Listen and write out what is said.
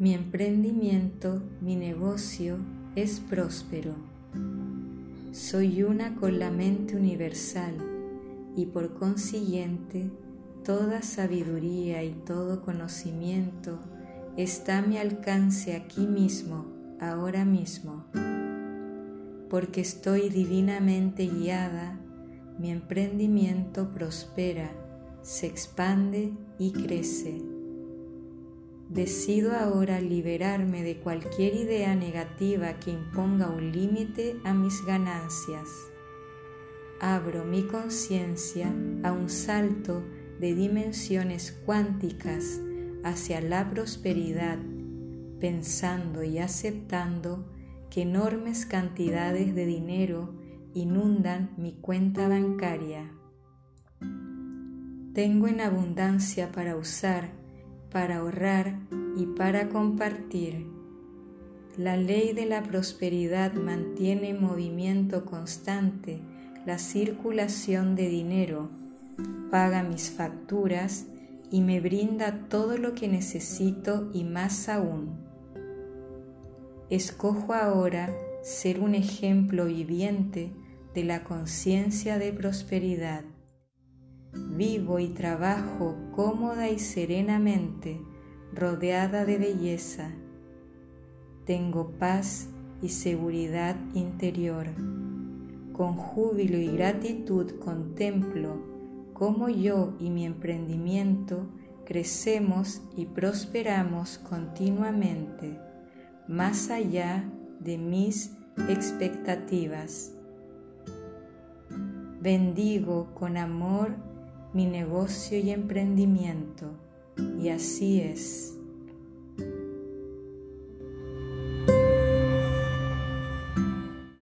Mi emprendimiento, mi negocio es próspero. Soy una con la mente universal y por consiguiente toda sabiduría y todo conocimiento está a mi alcance aquí mismo, ahora mismo. Porque estoy divinamente guiada, mi emprendimiento prospera, se expande y crece. Decido ahora liberarme de cualquier idea negativa que imponga un límite a mis ganancias. Abro mi conciencia a un salto de dimensiones cuánticas hacia la prosperidad, pensando y aceptando que enormes cantidades de dinero inundan mi cuenta bancaria. Tengo en abundancia para usar para ahorrar y para compartir. La ley de la prosperidad mantiene en movimiento constante la circulación de dinero, paga mis facturas y me brinda todo lo que necesito y más aún. Escojo ahora ser un ejemplo viviente de la conciencia de prosperidad. Vivo y trabajo cómoda y serenamente, rodeada de belleza. Tengo paz y seguridad interior. Con júbilo y gratitud contemplo cómo yo y mi emprendimiento crecemos y prosperamos continuamente, más allá de mis expectativas. Bendigo con amor mi negocio y emprendimiento, y así es.